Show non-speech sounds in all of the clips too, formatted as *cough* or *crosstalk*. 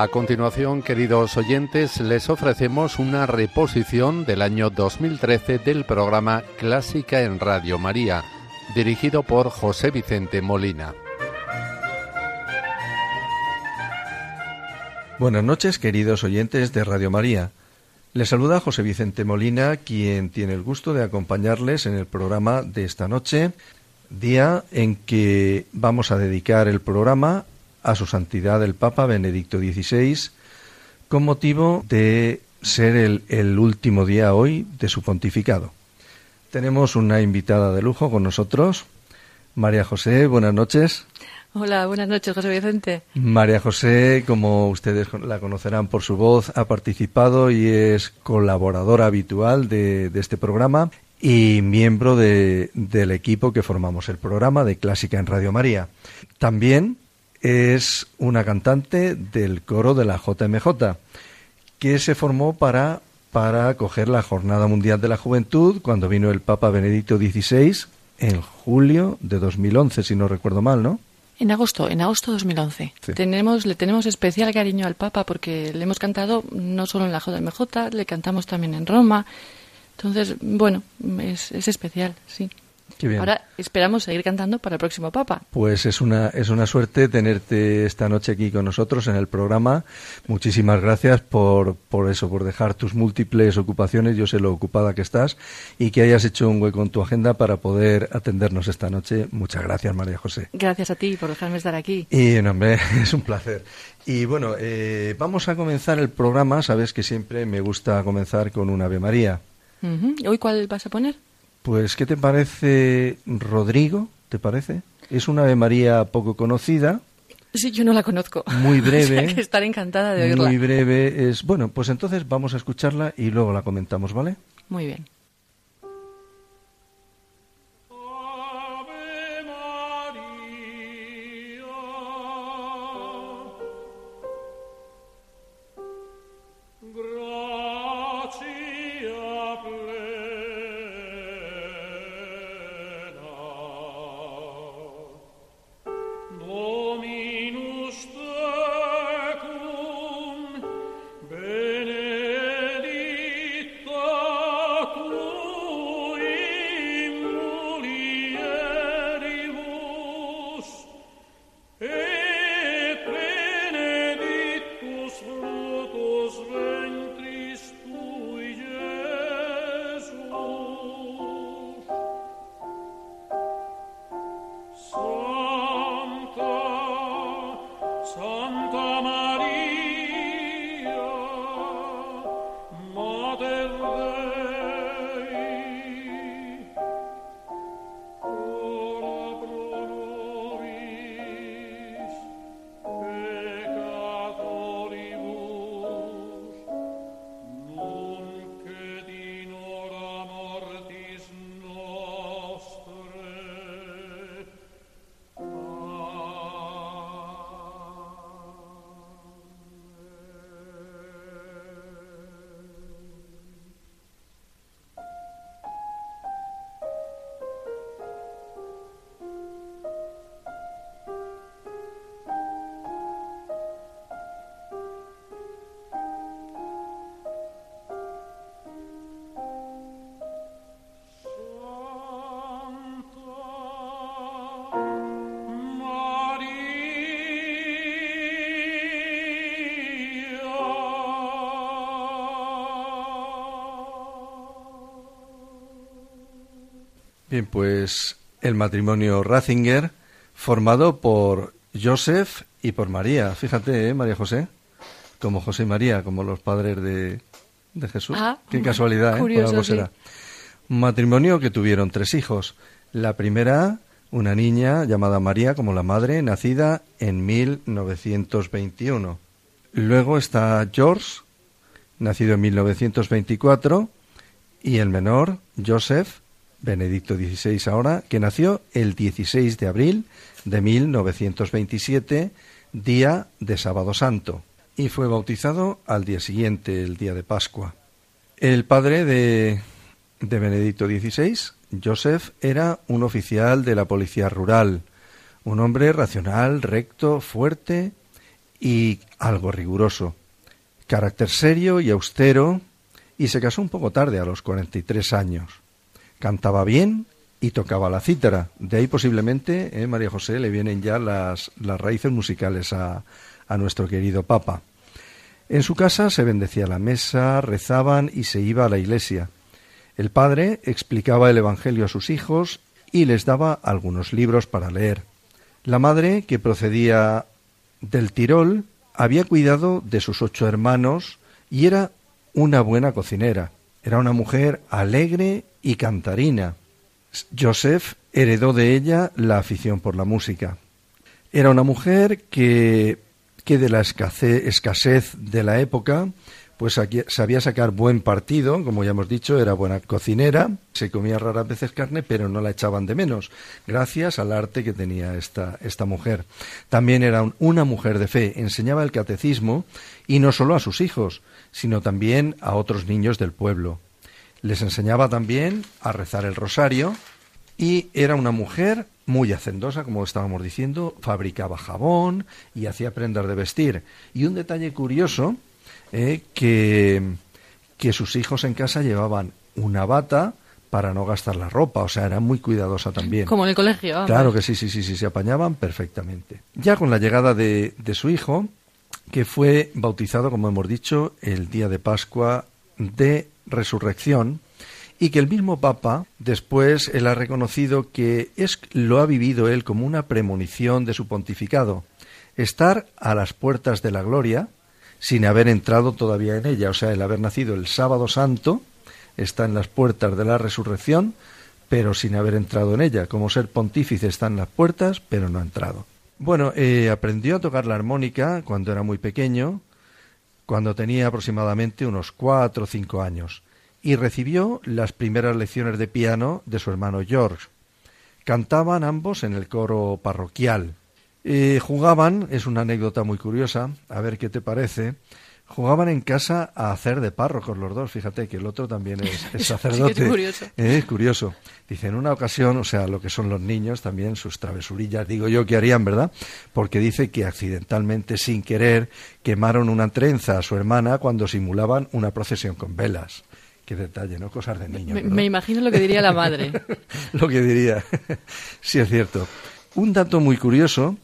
A continuación, queridos oyentes, les ofrecemos una reposición del año 2013 del programa Clásica en Radio María, dirigido por José Vicente Molina. Buenas noches, queridos oyentes de Radio María. Les saluda José Vicente Molina, quien tiene el gusto de acompañarles en el programa de esta noche, día en que vamos a dedicar el programa a su santidad el Papa Benedicto XVI, con motivo de ser el, el último día hoy de su pontificado. Tenemos una invitada de lujo con nosotros, María José, buenas noches. Hola, buenas noches, José Vicente. María José, como ustedes la conocerán por su voz, ha participado y es colaboradora habitual de, de este programa y miembro de, del equipo que formamos el programa de Clásica en Radio María. También es una cantante del coro de la JMJ, que se formó para, para acoger la Jornada Mundial de la Juventud cuando vino el Papa Benedicto XVI en julio de 2011, si no recuerdo mal, ¿no? En agosto, en agosto de 2011. Sí. Tenemos, le tenemos especial cariño al Papa porque le hemos cantado no solo en la JMJ, le cantamos también en Roma. Entonces, bueno, es, es especial, sí. Ahora esperamos seguir cantando para el próximo Papa. Pues es una, es una suerte tenerte esta noche aquí con nosotros en el programa. Muchísimas gracias por, por eso, por dejar tus múltiples ocupaciones, yo sé lo ocupada que estás, y que hayas hecho un hueco en tu agenda para poder atendernos esta noche. Muchas gracias, María José. Gracias a ti por dejarme estar aquí. Y, hombre, *laughs* es un placer. Y bueno, eh, vamos a comenzar el programa. Sabes que siempre me gusta comenzar con un Ave María. Uh -huh. ¿Hoy cuál vas a poner? Pues, ¿qué te parece Rodrigo? ¿Te parece? Es una Ave María poco conocida. Sí, yo no la conozco. Muy breve. *laughs* o sea que estaré encantada de oírla. Muy breve. Es bueno, pues entonces vamos a escucharla y luego la comentamos, ¿vale? Muy bien. Bien, pues el matrimonio Ratzinger, formado por Joseph y por María. Fíjate, ¿eh, María José? Como José y María, como los padres de, de Jesús. Ah, Qué casualidad, ¿eh? curioso, Por algo será. Matrimonio que tuvieron tres hijos. La primera, una niña llamada María como la madre, nacida en 1921. Luego está George, nacido en 1924, y el menor, Joseph, Benedicto XVI ahora, que nació el 16 de abril de 1927, día de Sábado Santo, y fue bautizado al día siguiente, el día de Pascua. El padre de, de Benedicto XVI, Joseph, era un oficial de la policía rural, un hombre racional, recto, fuerte y algo riguroso. Carácter serio y austero, y se casó un poco tarde, a los 43 años. Cantaba bien y tocaba la cítara. De ahí posiblemente, eh, María José, le vienen ya las, las raíces musicales a, a nuestro querido Papa. En su casa se bendecía la mesa, rezaban y se iba a la iglesia. El padre explicaba el Evangelio a sus hijos y les daba algunos libros para leer. La madre, que procedía del Tirol, había cuidado de sus ocho hermanos y era una buena cocinera. Era una mujer alegre y cantarina. Joseph heredó de ella la afición por la música. Era una mujer que, que de la escasez de la época pues sabía sacar buen partido, como ya hemos dicho, era buena cocinera, se comía raras veces carne, pero no la echaban de menos, gracias al arte que tenía esta, esta mujer. También era una mujer de fe, enseñaba el catecismo, y no solo a sus hijos, sino también a otros niños del pueblo. Les enseñaba también a rezar el rosario, y era una mujer muy hacendosa, como estábamos diciendo, fabricaba jabón y hacía prendas de vestir. Y un detalle curioso eh, que, que sus hijos en casa llevaban una bata para no gastar la ropa, o sea, era muy cuidadosa también. Como en el colegio. Claro que sí, sí, sí, sí, se apañaban perfectamente. Ya con la llegada de, de su hijo, que fue bautizado, como hemos dicho, el día de Pascua de Resurrección, y que el mismo Papa después él ha reconocido que es lo ha vivido él como una premonición de su pontificado, estar a las puertas de la gloria, sin haber entrado todavía en ella. O sea, el haber nacido el sábado santo está en las puertas de la resurrección, pero sin haber entrado en ella. Como ser pontífice está en las puertas, pero no ha entrado. Bueno, eh, aprendió a tocar la armónica cuando era muy pequeño, cuando tenía aproximadamente unos cuatro o cinco años, y recibió las primeras lecciones de piano de su hermano George. Cantaban ambos en el coro parroquial, eh, jugaban, es una anécdota muy curiosa, a ver qué te parece. Jugaban en casa a hacer de párrocos los dos, fíjate que el otro también es, *laughs* sacerdote. es curioso. Es curioso. Dice, en una ocasión, o sea, lo que son los niños también, sus travesurillas, digo yo que harían, ¿verdad? Porque dice que accidentalmente, sin querer, quemaron una trenza a su hermana cuando simulaban una procesión con velas. Qué detalle, ¿no? Cosas de niños. me imagino lo que diría la madre. *laughs* lo que diría. *laughs* sí, es cierto. Un dato muy curioso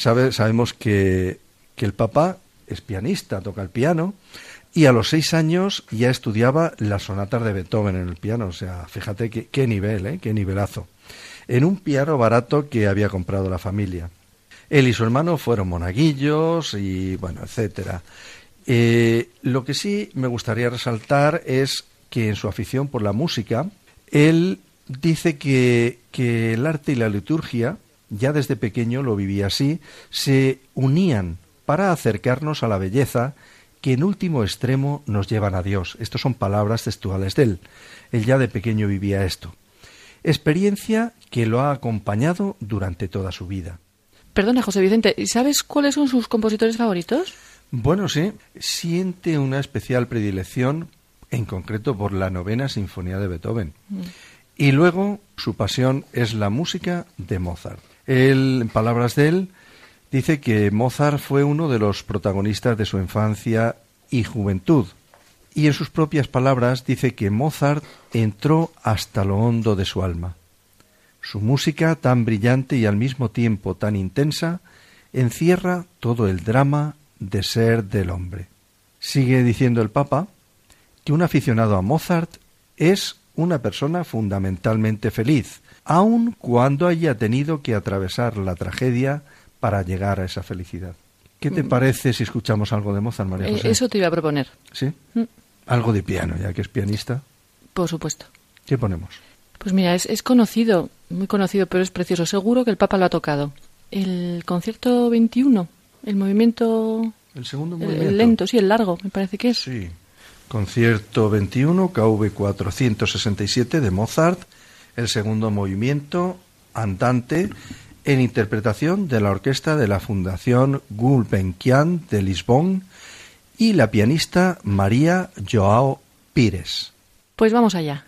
sabemos que, el papá es pianista, toca el piano, y a los seis años ya estudiaba las sonatas de Beethoven en el piano. O sea, fíjate qué, nivel, ¿eh? qué nivelazo. En un piano barato que había comprado la familia. Él y su hermano fueron monaguillos y bueno, etcétera. Eh, lo que sí me gustaría resaltar es que en su afición por la música, él dice que, que el arte y la liturgia ya desde pequeño lo vivía así, se unían para acercarnos a la belleza que en último extremo nos llevan a Dios. Estas son palabras textuales de él. Él ya de pequeño vivía esto. Experiencia que lo ha acompañado durante toda su vida. Perdona, José Vicente, ¿sabes cuáles son sus compositores favoritos? Bueno, sí, siente una especial predilección, en concreto por la novena sinfonía de Beethoven. Mm. Y luego su pasión es la música de Mozart. Él, en palabras de él, dice que Mozart fue uno de los protagonistas de su infancia y juventud. Y en sus propias palabras dice que Mozart entró hasta lo hondo de su alma. Su música, tan brillante y al mismo tiempo tan intensa, encierra todo el drama de ser del hombre. Sigue diciendo el Papa que un aficionado a Mozart es una persona fundamentalmente feliz, aun cuando haya tenido que atravesar la tragedia para llegar a esa felicidad. ¿Qué te mm. parece si escuchamos algo de Mozart, María eh, José? eso te iba a proponer. ¿Sí? Mm. Algo de piano, ya que es pianista. Por supuesto. ¿Qué ponemos? Pues mira, es, es conocido, muy conocido, pero es precioso. Seguro que el Papa lo ha tocado. El concierto 21, el movimiento... El segundo movimiento. El lento, sí, el largo, me parece que es. Sí. Concierto 21, KV 467 de Mozart el segundo movimiento, andante, en interpretación de la orquesta de la Fundación Gulbenkian de Lisbon y la pianista María Joao Pires. Pues vamos allá.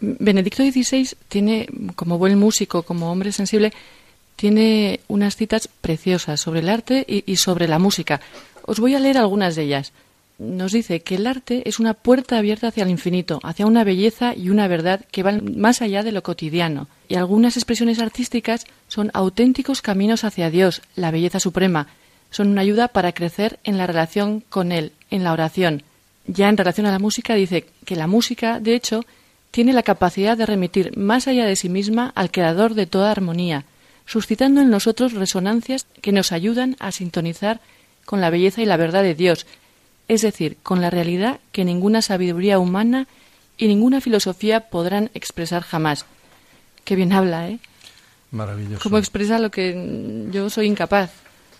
Benedicto XVI tiene, como buen músico, como hombre sensible, tiene unas citas preciosas sobre el arte y, sobre la música. Os voy a leer algunas de ellas. Nos dice que el arte es una puerta abierta hacia el infinito, hacia una belleza y una verdad que van más allá de lo cotidiano. Y algunas expresiones artísticas son auténticos caminos hacia Dios, la belleza suprema. Son una ayuda para crecer en la relación con Él, en la oración. Ya en relación a la música dice que la música, de hecho, tiene la capacidad de remitir más allá de sí misma al creador de toda armonía, suscitando en nosotros resonancias que nos ayudan a sintonizar con la belleza y la verdad de Dios, es decir, con la realidad que ninguna sabiduría humana y ninguna filosofía podrán expresar jamás. Qué bien habla, ¿eh? Maravilloso. Cómo expresa lo que yo soy incapaz.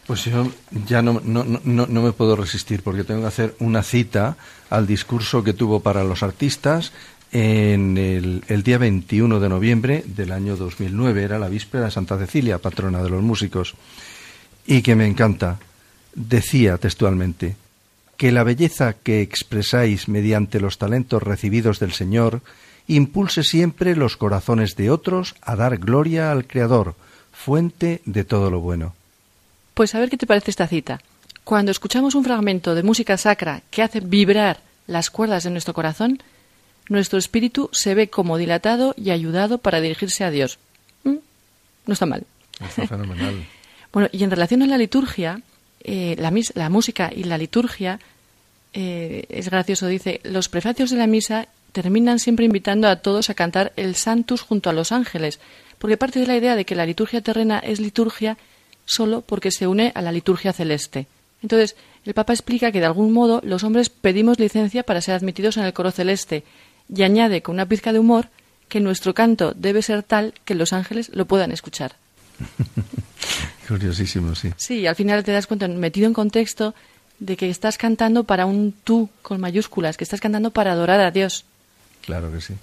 Pues yo ya no, no, no, no, me puedo resistir porque tengo que hacer una cita al discurso que tuvo para los artistas en el, día 21 de noviembre del año 2009. Era la víspera de Santa Cecilia, patrona de los músicos. Y que me encanta. Decía textualmente que la belleza que expresáis mediante los talentos recibidos del Señor impulse siempre los corazones de otros a dar gloria al Creador, fuente de todo lo bueno. Pues a ver qué te parece esta cita. Cuando escuchamos un fragmento de música sacra que hace vibrar las cuerdas de nuestro corazón, nuestro espíritu se ve como dilatado y ayudado para dirigirse a Dios. ¿Mm? No está mal. Está fenomenal. *laughs* bueno, y en relación a la liturgia, eh, la, la, música y la liturgia, eh, es gracioso, dice, los prefacios de la misa terminan siempre invitando a todos a cantar el Santus junto a los ángeles, porque parte de la idea de que la liturgia terrena es liturgia solo porque se une a la liturgia celeste. Entonces, el Papa explica que de algún modo los hombres pedimos licencia para ser admitidos en el coro celeste y añade con una pizca de humor que nuestro canto debe ser tal que los ángeles lo puedan escuchar. *laughs* Curiosísimo, sí. Sí, al final te das cuenta, metido en contexto, de que estás cantando para un tú con mayúsculas, que estás cantando para adorar a Dios. Claro que sí.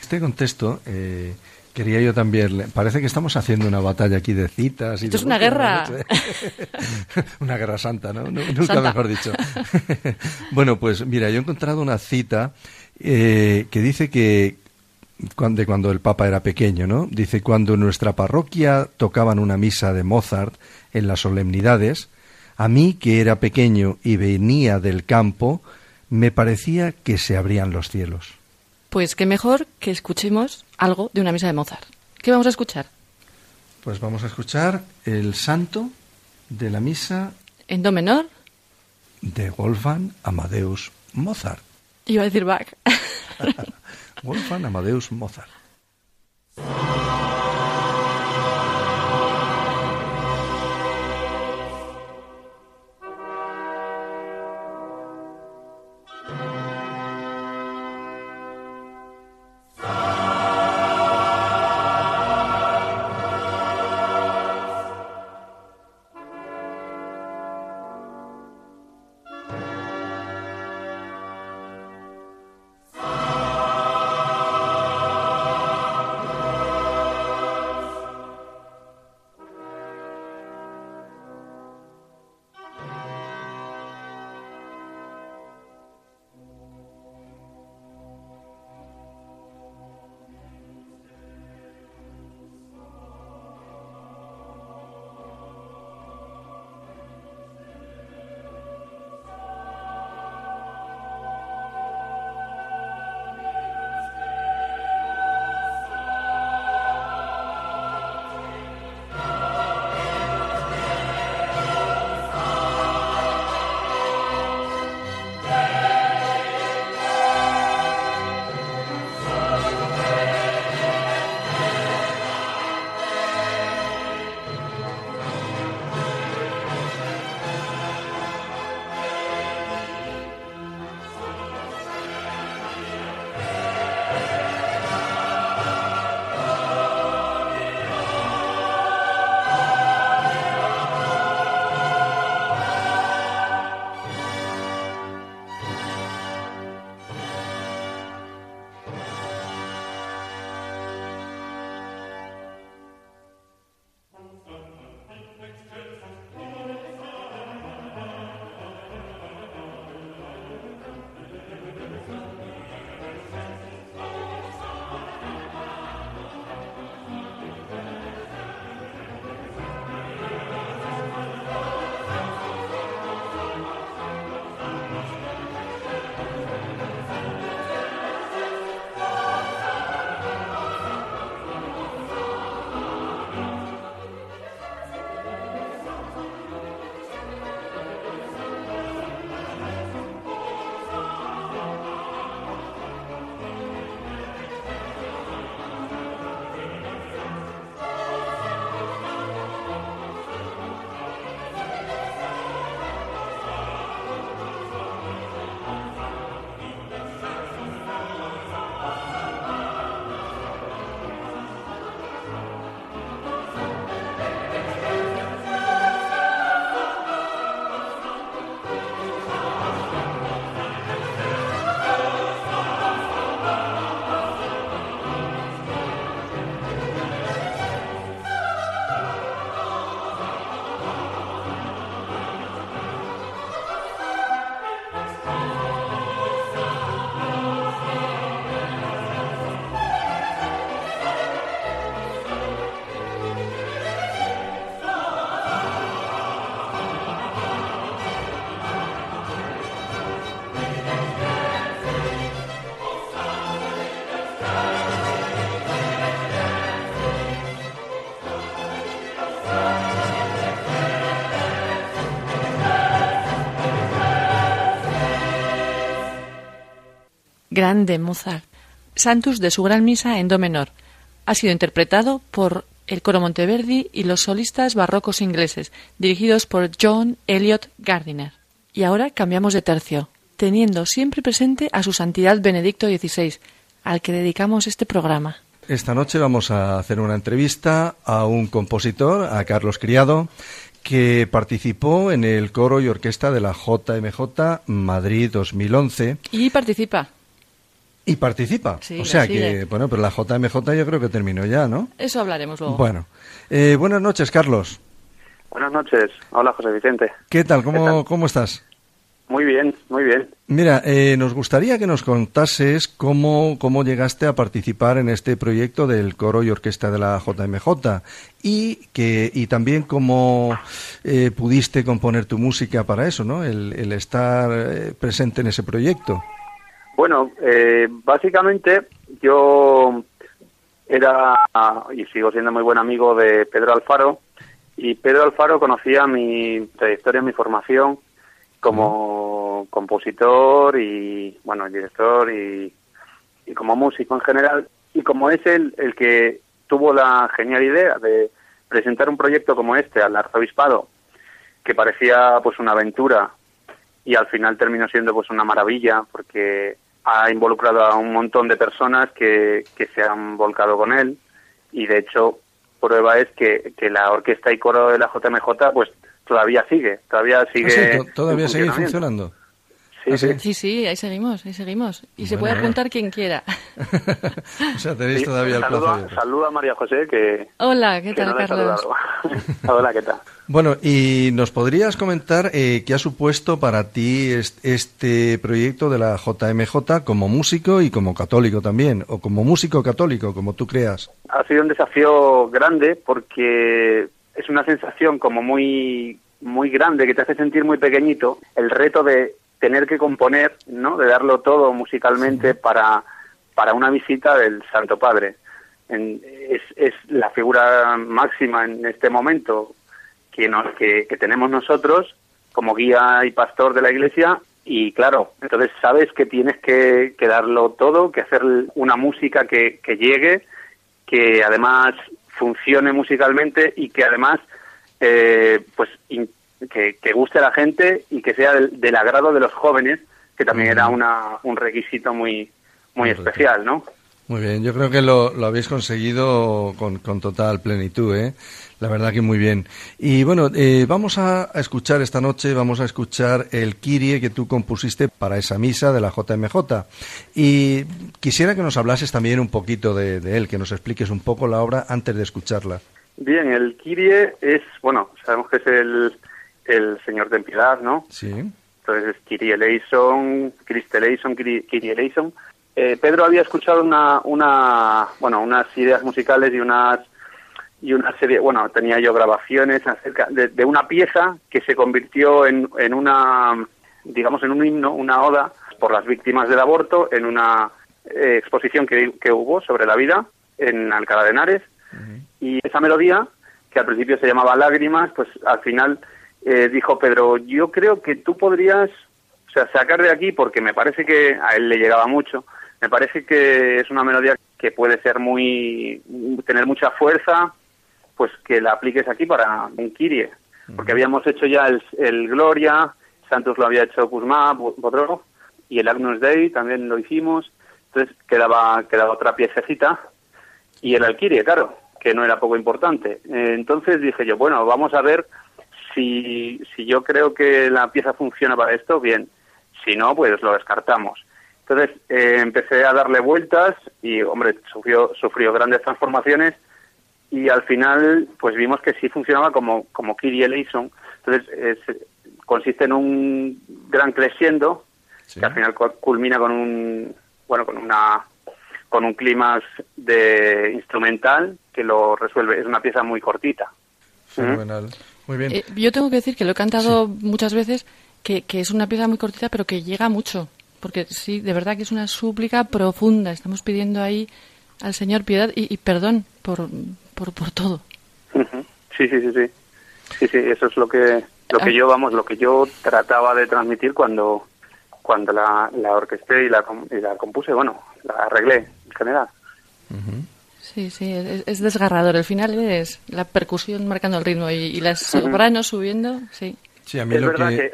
Este contexto, eh, quería yo también. Parece que estamos haciendo una batalla aquí de citas. Y Esto es una guerra. *laughs* una guerra santa, ¿no? Nunca mejor dicho. *laughs* bueno, pues mira, yo he encontrado una cita eh, que dice que de cuando el Papa era pequeño, ¿no? Dice, cuando en nuestra parroquia tocaban una misa de Mozart en las solemnidades, a mí, que era pequeño y venía del campo, me parecía que se abrían los cielos. Pues qué mejor que escuchemos algo de una misa de Mozart. ¿Qué vamos a escuchar? Pues vamos a escuchar el santo de la misa. ¿En do menor? De Wolfgang Amadeus Mozart. Iba a decir Bach. *laughs* Wolfgang Amadeus Mozart. Grande Mozart. Santus de su Gran Misa en Do menor. Ha sido interpretado por el coro Monteverdi y los solistas barrocos ingleses, dirigidos por John Elliot Gardiner. Y ahora cambiamos de tercio, teniendo siempre presente a su santidad Benedicto XVI, al que dedicamos este programa. Esta noche vamos a hacer una entrevista a un compositor, a Carlos Criado, que participó en el coro y orquesta de la JMJ Madrid 2011. Y participa. Y participa. o sea que, bueno, pero la JMJ yo creo que terminó ya, ¿no? Eso hablaremos luego. Bueno. Eh, buenas noches, Carlos. Buenas noches. Hola, José Vicente. ¿Qué tal? ¿Cómo, ¿cómo estás? Muy bien, muy bien. Mira, eh, nos gustaría que nos contases cómo, cómo llegaste a participar en este proyecto del coro y orquesta de la JMJ y, que, y también cómo eh, pudiste componer tu música para eso, ¿no? El, el estar eh, presente en ese proyecto. Bueno, básicamente yo era y sigo siendo muy buen amigo de Pedro Alfaro y Pedro Alfaro conocía mi trayectoria, mi formación como compositor y, bueno, director y, como músico en general. Y como es el que tuvo la genial idea de presentar un proyecto como este al arzobispado, que parecía pues una aventura y al final terminó siendo pues una maravilla porque ha involucrado a un montón de personas que, que se han volcado con él y de hecho prueba es que, que la orquesta y coro de la JMJ pues todavía sigue, todavía ah, sigue. todavía sigue funcionando. ¿Ah, sí, sí. ahí seguimos, ahí seguimos. Y se puede apuntar quien quiera. *laughs* *laughs* o sea, tenéis todavía el plazo. Saluda a María José, que... Hola, ¿qué tal, Carlos? *laughs* Hola, ¿qué tal? Bueno, y nos podrías comentar eh, qué ha supuesto para ti este proyecto de la JMJ como músico y como católico también, o como músico católico, como tú creas. Ha sido un desafío grande porque es una sensación como muy muy grande que te hace sentir muy pequeñito el reto de tener que componer no de darlo todo musicalmente para para una visita del Santo Padre. Es, es la figura máxima en este momento que, nos, que, tenemos nosotros como guía y pastor de la Iglesia y claro, entonces sabes que tienes que, que darlo todo, que hacer una música que, que llegue, que además funcione musicalmente y que además eh, pues que, guste a la gente y que sea del, agrado de los jóvenes que también era una, un requisito muy muy especial no muy bien, yo creo que lo, lo habéis conseguido con, con, total plenitud, ¿eh? La verdad que muy bien. Y bueno, eh, vamos a, escuchar esta noche, vamos a escuchar el Kirie que tú compusiste para esa misa de la JMJ. Y quisiera que nos hablases también un poquito de, él, que nos expliques un poco la obra antes de escucharla. Bien, el Kirie es, bueno, sabemos que es el, el Señor de Piedad, ¿no? Sí. Entonces es Kirie eleison, Christe eleison, Kirie eleison eh, Pedro había escuchado una, una, bueno, unas ideas musicales y unas y una serie, bueno, tenía yo grabaciones acerca de, una pieza que se convirtió en, en una, digamos, en un himno, una oda por las víctimas del aborto en una eh, exposición que, que, hubo sobre la vida en Alcalá de Henares. Y esa melodía, que al principio se llamaba Lágrimas, pues al final eh, dijo Pedro, yo creo que tú podrías, o sea, sacar de aquí, porque me parece que a él le llegaba mucho, me parece que es una melodía que puede ser muy tener mucha fuerza pues que la apliques aquí para un Kirie porque habíamos hecho ya el, Gloria Santos lo había hecho Kuzma Bodro y el Agnus Dei también lo hicimos entonces quedaba quedaba otra piececita y el Alquirie claro que no era poco importante. Eh, entonces dije yo bueno vamos a ver si si yo creo que la pieza funciona para esto bien si no pues lo descartamos entonces eh, empecé a darle vueltas y, hombre, sufrió, sufrió grandes transformaciones y al final pues vimos que sí funcionaba como, como Kiri Eleison. Entonces consiste en un gran crescendo que al final culmina con un, bueno, con una con un clímax de instrumental que lo resuelve. Es una pieza muy cortita. Fenomenal. Muy bien. Eh, yo tengo que decir que lo he cantado muchas veces, que, que es una pieza muy cortita, pero que llega mucho porque sí, de verdad que es una súplica profunda. Estamos pidiendo ahí al Señor piedad y, perdón por, por, por todo. Sí, sí, sí, sí. Sí, sí, eso es lo que lo que ah. yo vamos, lo que yo trataba de transmitir cuando cuando la, la orquesté y la, y la compuse, bueno, la arreglé en general. Sí, sí, es, desgarrador. El final es la percusión marcando el ritmo y, las sopranos subiendo, sí. sí a mí es verdad que...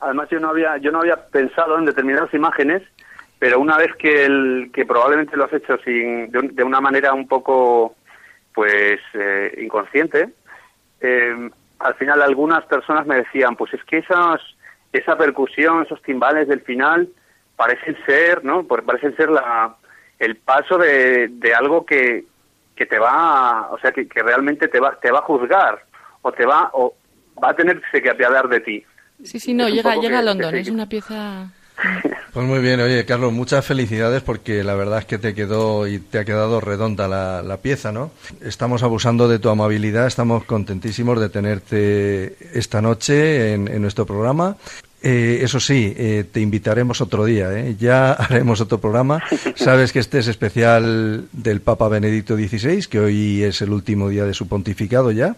además yo no había yo no había pensado en determinadas imágenes, pero una vez que el que probablemente lo has hecho sin de, una manera un poco pues eh, inconsciente, eh, al final algunas personas me decían, pues es que esas esa percusión, esos timbales del final parecen ser, ¿no? Parecen ser la el paso de, de algo que, que te va, o sea, que, realmente te va, te va a juzgar o te va, o va a tenerse que apiadar de ti. Sí, sí, no, llega, llega a London, es una pieza... Pues muy bien, oye, Carlos, muchas felicidades porque la verdad es que te quedó y te ha quedado redonda la, la, pieza, ¿no? Estamos abusando de tu amabilidad, estamos contentísimos de tenerte esta noche en, en nuestro programa. Eh, eso sí, eh, te invitaremos otro día, ¿eh? ya *laughs* haremos otro programa. Sabes que este es especial del Papa Benedicto XVI, que hoy es el último día de su pontificado ya.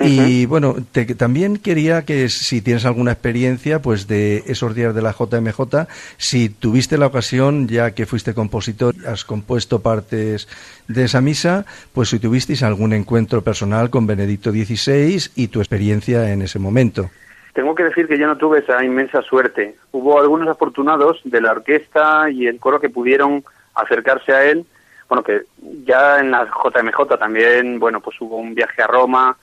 Y bueno, también quería que si tienes alguna experiencia, pues de esos días de la JMJ, si tuviste la ocasión, ya que fuiste compositor, has compuesto partes de esa misa, pues si tuvisteis algún encuentro personal con Benedicto XVI y tu experiencia en ese momento. Tengo que decir que yo no tuve esa inmensa suerte. Hubo algunos afortunados de la orquesta y el coro que pudieron acercarse a él. Bueno, que ya en la JMJ también, bueno, pues hubo un viaje a Roma,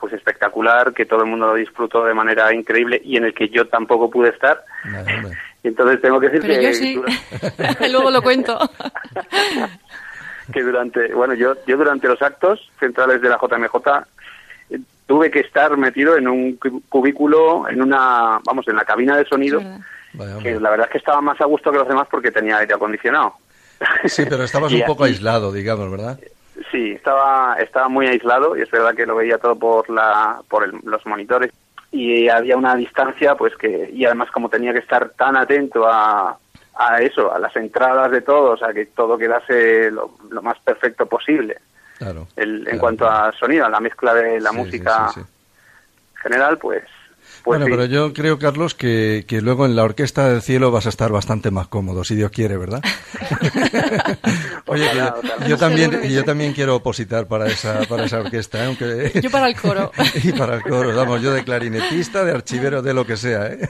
pues espectacular, que todo el mundo lo disfrutó de manera increíble y en el que yo tampoco pude estar. *laughs* entonces tengo que decir que... Yo sí. *laughs* Luego lo cuento. *laughs* que durante, bueno, yo, yo durante los actos centrales de la JMJ tuve que estar metido en un cubículo, en una, vamos, en la cabina de sonido, que la verdad es que estaba más a gusto que los demás porque tenía aire acondicionado. Sí, pero estabas *laughs* un poco aislado, digamos, ¿verdad? Sí, estaba, estaba muy aislado y es verdad que lo veía todo por, la, por los monitores y había una distancia, pues que, y además como tenía que estar tan atento a, a eso, a las entradas de todos, a que todo quedase lo más perfecto posible en cuanto a sonido, a la mezcla de la música general, pues... pues bueno, pero yo creo, Carlos, que, que, luego en la Orquesta del Cielo vas a estar bastante más cómodo, si Dios quiere, ¿verdad? *laughs* Oye, yo también yo también quiero opositar para esa para esa orquesta, ¿eh? aunque *laughs* yo para el coro *laughs* y para el coro, vamos, yo de clarinetista, de archivero, de lo que sea. ¿eh?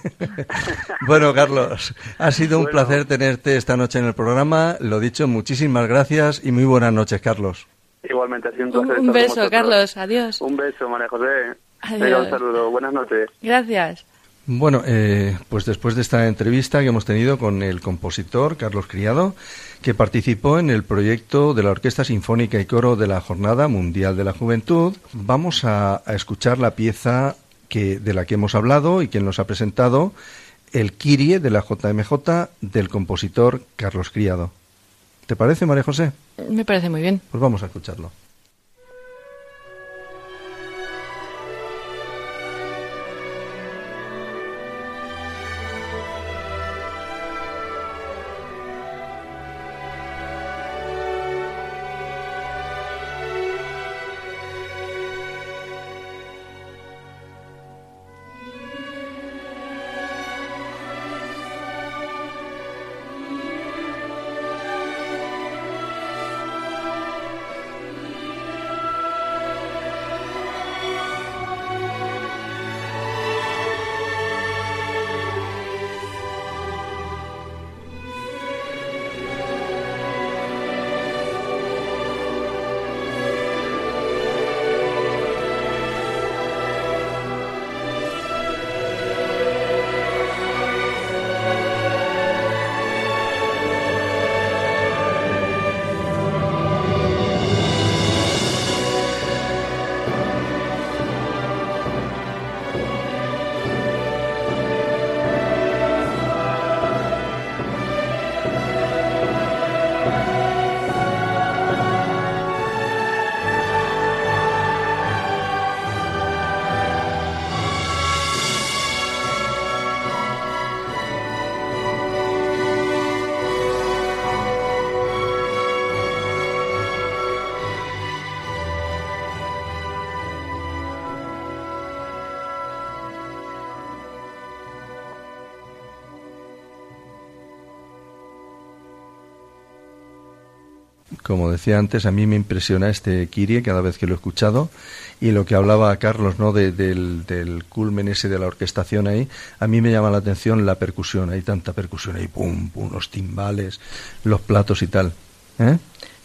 bueno, Carlos, ha sido un placer tenerte esta noche en el programa. Lo dicho, muchísimas gracias y muy buenas noches, Carlos. Igualmente, ha sido un placer. Un, beso, Carlos. Adiós. Un beso, María José. Adiós. un saludo. Buenas noches. Gracias. Bueno, eh, pues después de esta entrevista que hemos tenido con el compositor Carlos Criado, que participó en el proyecto de la Orquesta Sinfónica y Coro de la Jornada Mundial de la Juventud, vamos a, escuchar la pieza que, de la que hemos hablado y quien nos ha presentado, el Kirie de la JMJ del compositor Carlos Criado. ¿Te parece, María José? Me parece muy bien. Pues vamos a escucharlo. Como decía antes, a mí me impresiona este Kirie cada vez que lo he escuchado y lo que hablaba Carlos, ¿no? del, del culmen ese de la orquestación ahí, a mí me llama la atención la percusión, hay tanta percusión ahí, pum, pum, los timbales, los platos y tal. ¿Eh?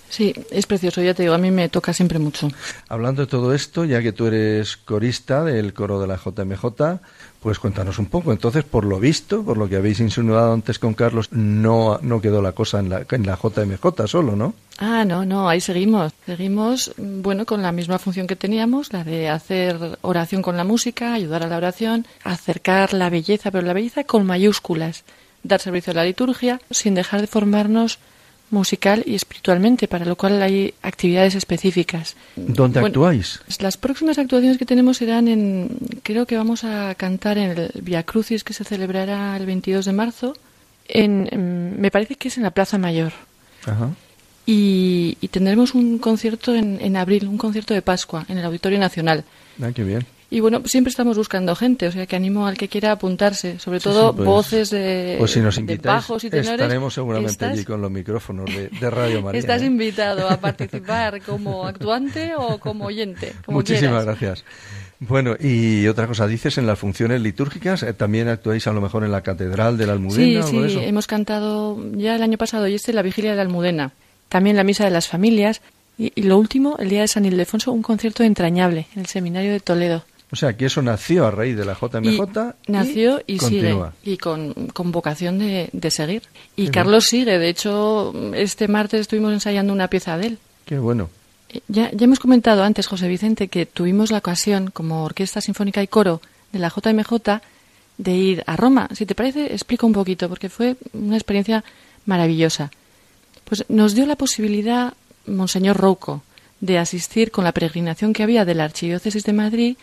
Sí, es precioso, ya te digo, a mí me toca siempre mucho. Hablando de todo esto, ya que tú eres corista del coro de la JMJ, pues cuéntanos un poco. Entonces, por lo visto, por lo que habéis insinuado antes con Carlos, no, no quedó la cosa en la, en la JMJ solo, ¿no? Ah, no, no, ahí seguimos. Seguimos, bueno, con la misma función que teníamos, la de hacer oración con la música, ayudar a la oración, acercar la belleza, pero la belleza con mayúsculas, dar servicio a la liturgia, sin dejar de formarnos musical y espiritualmente, para lo cual hay actividades específicas. ¿Dónde actuáis? Las próximas actuaciones que tenemos serán en, creo que vamos a cantar en el Via Crucis que se celebrará el 22 de marzo, en, me parece que es en la Plaza Mayor. Y, tendremos un concierto en, en abril, un concierto de Pascua en el Auditorio Nacional. Ah, qué bien. Y bueno, siempre estamos buscando gente, o sea que animo al que quiera apuntarse, sobre todo pues, voces de, pues si nos bajos y tenores. Estaremos seguramente allí con los micrófonos de, Radio María. Estás ¿eh? invitado a *laughs* participar como actuante o como oyente. Muchísimas gracias. Bueno, y otra cosa, dices en las funciones litúrgicas, eh, también actuáis a lo mejor en la Catedral de la Almudena. Sí, sí, hemos cantado ya el año pasado y este la Vigilia de la Almudena, también la Misa de las Familias y, y lo último, el día de San Ildefonso, un concierto entrañable en el Seminario de Toledo. O sea, que eso nació a raíz de la JMJ. nació y, sigue. Y con, vocación de, seguir. Y Carlos sigue. De hecho, este martes estuvimos ensayando una pieza de él. Qué bueno. Eh, ya, ya hemos comentado antes, José Vicente, que tuvimos la ocasión, como Orquesta Sinfónica y Coro de la JMJ, de ir a Roma. Si te parece, explico un poquito, porque fue una experiencia maravillosa. Pues nos dio la posibilidad, Monseñor Rouco, de asistir con la peregrinación que había de la Archidiócesis de Madrid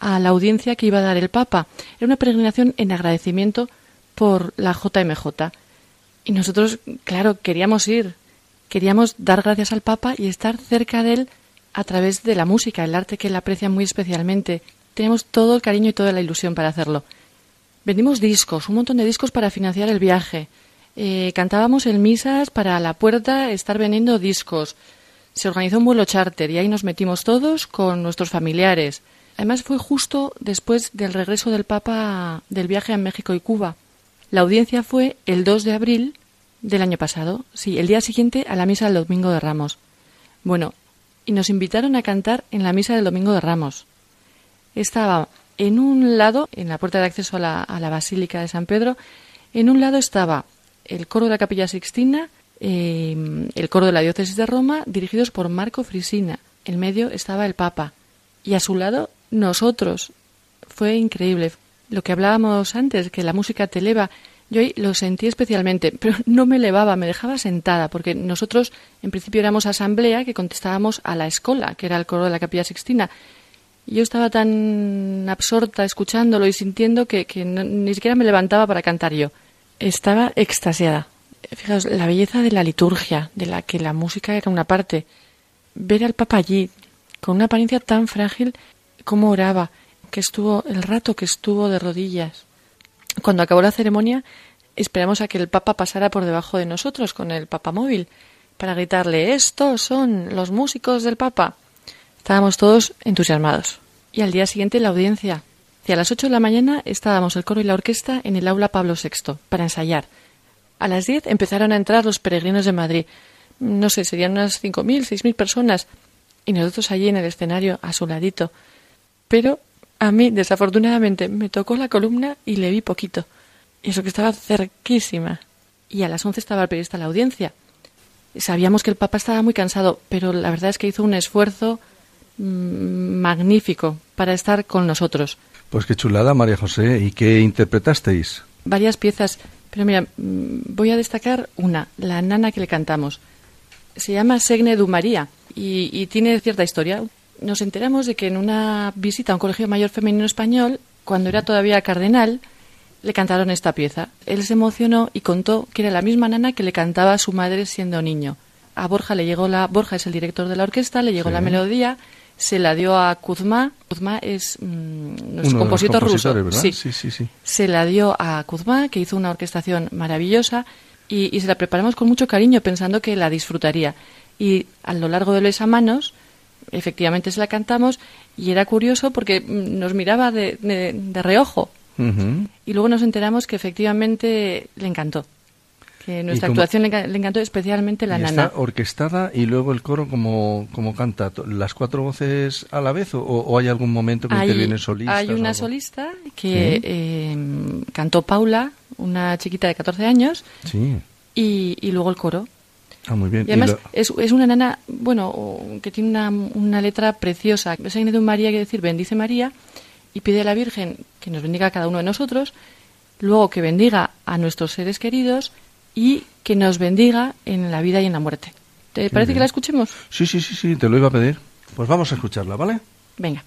a la audiencia que iba a dar el Papa. Era una peregrinación en agradecimiento por la JMJ. Y nosotros, claro, queríamos ir, queríamos dar gracias al Papa y estar cerca de él a través de la música, el arte que él aprecia muy especialmente. Tenemos todo el cariño y toda la ilusión para hacerlo. Vendimos discos, un montón de discos para financiar el viaje. Eh, cantábamos en misas para la puerta estar vendiendo discos. Se organizó un vuelo charter y ahí nos metimos todos con nuestros familiares. Además fue justo después del regreso del Papa del viaje a México y Cuba. La audiencia fue el 2 de abril del año pasado, sí, el día siguiente a la misa del Domingo de Ramos. Bueno, y nos invitaron a cantar en la misa del Domingo de Ramos. Estaba en un lado, en la puerta de acceso a la, Basílica de San Pedro, en un lado estaba el coro de la Capilla Sixtina, eh, el coro de la Diócesis de Roma, dirigidos por Marco Frisina. En medio estaba el Papa. Y a su lado nosotros. Fue increíble. Lo que hablábamos antes, que la música te eleva. Yo lo sentí especialmente, *laughs* pero no me elevaba, me dejaba sentada, porque nosotros en principio éramos asamblea que contestábamos a la escuela, que era el coro de la Capilla Sixtina. Y yo estaba tan absorta escuchándolo y sintiendo que, ni siquiera me levantaba para cantar yo. Estaba extasiada. Fijaos, la belleza de la liturgia, de la que la música era una parte. Ver al Papa allí, con una apariencia tan frágil cómo oraba, que estuvo el rato que estuvo de rodillas. Cuando acabó la ceremonia, esperamos a que el Papa pasara por debajo de nosotros con el Papa móvil para gritarle estos son los músicos del Papa. Estábamos todos entusiasmados. Y al día siguiente la audiencia. Y a las ocho de la mañana estábamos el coro y la orquesta en el aula Pablo VI para ensayar. A las diez empezaron a entrar los peregrinos de Madrid. No sé, serían unas cinco mil, seis mil personas. Y nosotros allí en el escenario, a su ladito, pero a mí, desafortunadamente, me tocó la columna y le vi poquito. Y eso que estaba cerquísima. Y a las once estaba el periodista la audiencia. Sabíamos que el Papa estaba muy cansado, pero la verdad es que hizo un esfuerzo mm, magnífico para estar con nosotros. Pues qué chulada, María José. ¿Y qué interpretasteis? Varias piezas, pero mira, mm, voy a destacar una, la nana que le cantamos. Se llama Segne du María y, y tiene cierta historia nos enteramos de que en una visita a un colegio mayor femenino español, cuando era todavía cardenal, le cantaron esta pieza. Él se emocionó y contó que era la misma nana que le cantaba a su madre siendo niño. A Borja le llegó la Borja es el director de la orquesta, le llegó la melodía, se la dio a Kuzma. Kuzma es mm, nuestro compositor ruso. Sí. Sí, sí, Se la dio a Kuzma, que hizo una orquestación maravillosa y, y se la preparamos con mucho cariño pensando que la disfrutaría. y a lo largo de los manos efectivamente se la cantamos y era curioso porque nos miraba de, de, reojo. Y luego nos enteramos que efectivamente le encantó. Que nuestra actuación le, encantó especialmente la nana. Está orquestada y luego el coro como, como canta. ¿Las cuatro voces a la vez o, hay algún momento que interviene solista? Hay una solista que eh, cantó Paula, una chiquita de 14 años. Sí. Y, y luego el coro. Ah, muy bien. Y además es, es, una nana, bueno, que tiene una, una letra preciosa. Es de un María, quiere decir, bendice María, y pide a la Virgen que nos bendiga a cada uno de nosotros, luego que bendiga a nuestros seres queridos y que nos bendiga en la vida y en la muerte. ¿Te parece que la escuchemos? Sí, sí, sí, sí, te lo iba a pedir. Pues vamos a escucharla, ¿vale? Venga.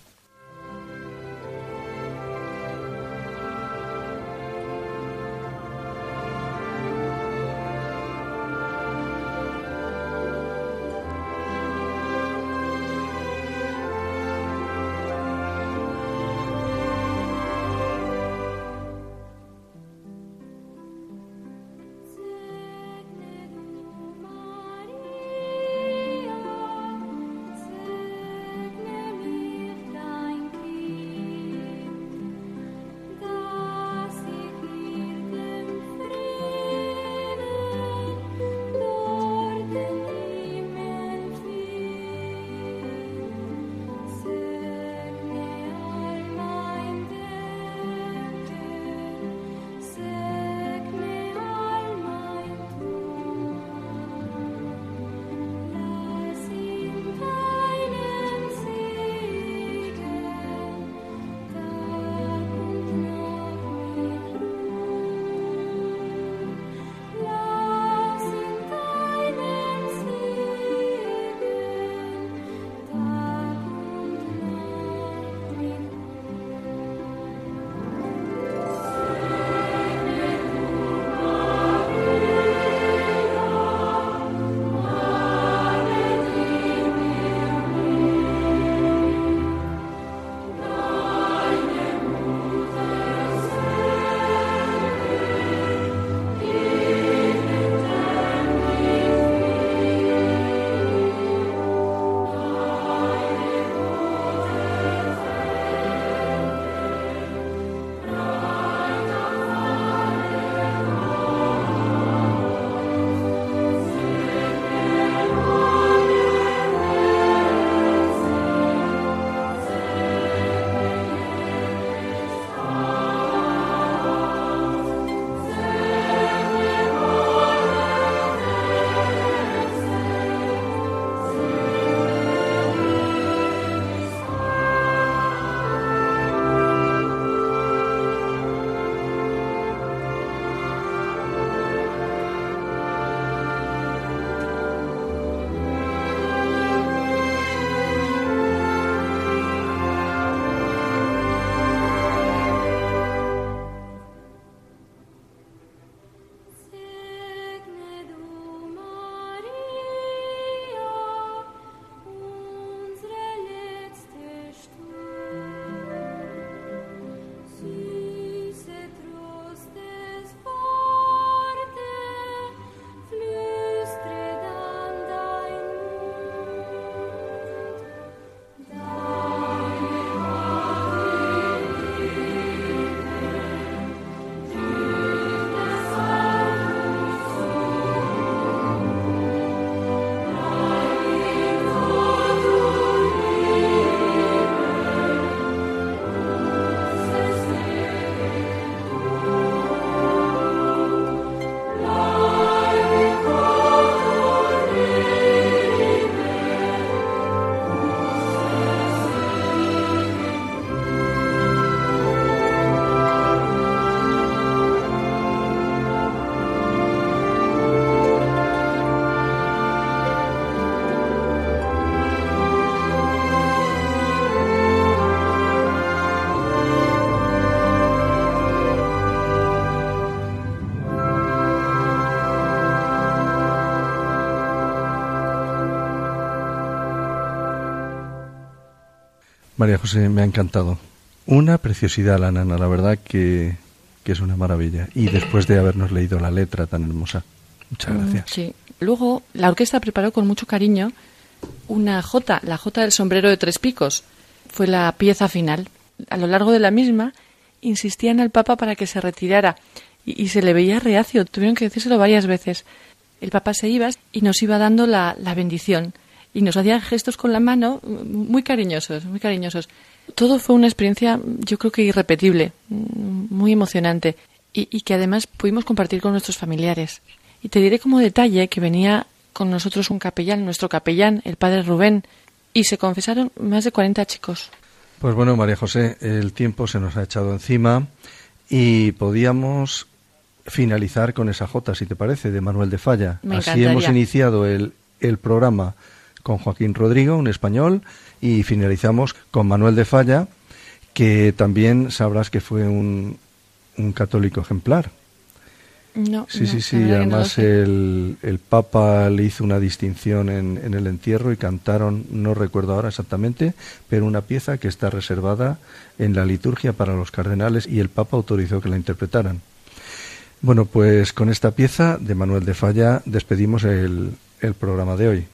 María José, me ha encantado. Una preciosidad la nana, la verdad que, es una maravilla. Y después de habernos leído la letra tan hermosa. Muchas mm, gracias. Sí, Luego, la orquesta preparó con mucho cariño una jota, la jota del sombrero de tres picos. Fue la pieza final. A lo largo de la misma, insistían al Papa para que se retirara y, se le veía reacio. Tuvieron que decírselo varias veces. El Papa se iba y nos iba dando la, la bendición y nos hacía gestos con la mano muy cariñosos, muy cariñosos. Todo fue una experiencia, yo creo que irrepetible, muy emocionante y, y que además pudimos compartir con nuestros familiares. Y te diré como detalle que venía con nosotros un capellán, nuestro capellán, el padre Rubén, y se confesaron más de 40 chicos. Pues bueno, María José, el tiempo se nos ha echado encima y podíamos finalizar con esa jota, si te parece, de Manuel de Falla. Así hemos iniciado el, el programa con Joaquín Rodrigo, un español, y finalizamos con Manuel de Falla, que también sabrás que fue un, un católico ejemplar. No, sí, sí, sí. Además, el, el, Papa le hizo una distinción en, en, el entierro y cantaron, no recuerdo ahora exactamente, pero una pieza que está reservada en la liturgia para los cardenales y el Papa autorizó que la interpretaran. Bueno, pues con esta pieza de Manuel de Falla despedimos el, el programa de hoy.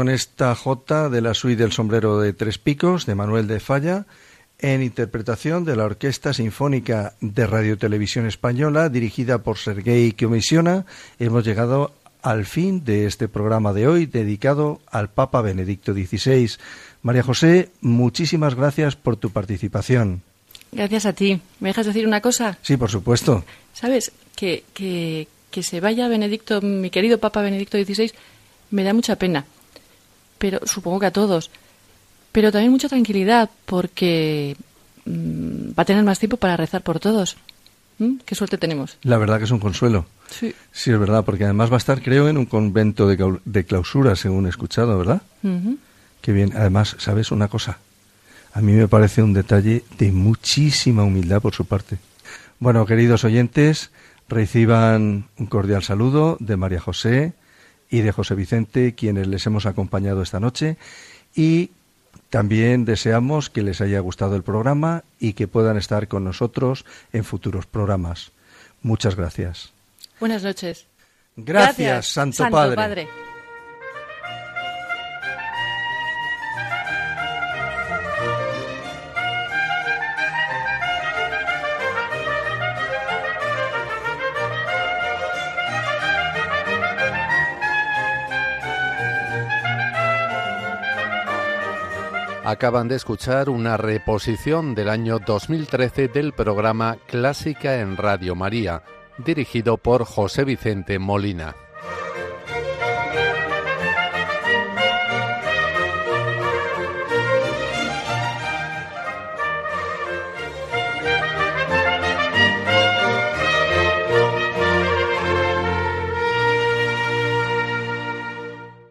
Con esta J de la suite del sombrero de tres picos de Manuel de Falla en interpretación de la Orquesta Sinfónica de Radio Televisión Española dirigida por Sergei Comisiona hemos llegado al fin de este programa de hoy dedicado al Papa Benedicto XVI. María José, muchísimas gracias por tu participación. Gracias a ti. ¿Me dejas decir una cosa? Sí, por supuesto. Sabes que, que, que se vaya Benedicto, mi querido Papa Benedicto XVI, me da mucha pena pero supongo que a todos. Pero también mucha tranquilidad porque mm, va a tener más tiempo para rezar por todos. ¿Mm? Qué suerte tenemos. La verdad que es un consuelo. Sí. Sí, es verdad, porque además va a estar, creo, en un convento de, clausura, según he escuchado, ¿verdad? Qué bien. Además, ¿sabes una cosa? A mí me parece un detalle de muchísima humildad por su parte. Bueno, queridos oyentes, reciban un cordial saludo de María José, y de José Vicente, quienes les hemos acompañado esta noche. Y también deseamos que les haya gustado el programa y que puedan estar con nosotros en futuros programas. Muchas gracias. Buenas noches. Gracias, Santo, Padre. Acaban de escuchar una reposición del año 2013 del programa Clásica en Radio María, dirigido por José Vicente Molina.